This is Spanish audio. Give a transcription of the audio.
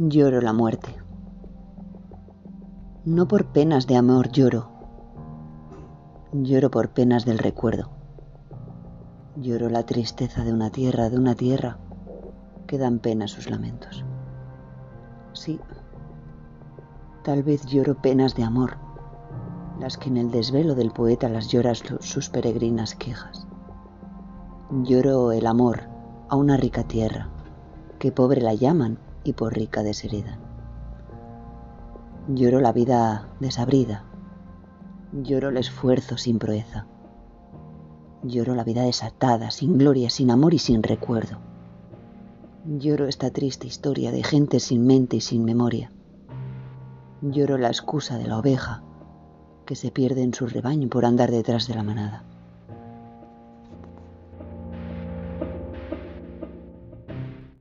Lloro la muerte. No por penas de amor lloro. Lloro por penas del recuerdo. Lloro la tristeza de una tierra, de una tierra que dan pena sus lamentos. Sí, tal vez lloro penas de amor, las que en el desvelo del poeta las lloras sus peregrinas quejas. Lloro el amor a una rica tierra, que pobre la llaman y por rica desherida. Lloro la vida desabrida, lloro el esfuerzo sin proeza, lloro la vida desatada, sin gloria, sin amor y sin recuerdo. Lloro esta triste historia de gente sin mente y sin memoria. Lloro la excusa de la oveja que se pierde en su rebaño por andar detrás de la manada.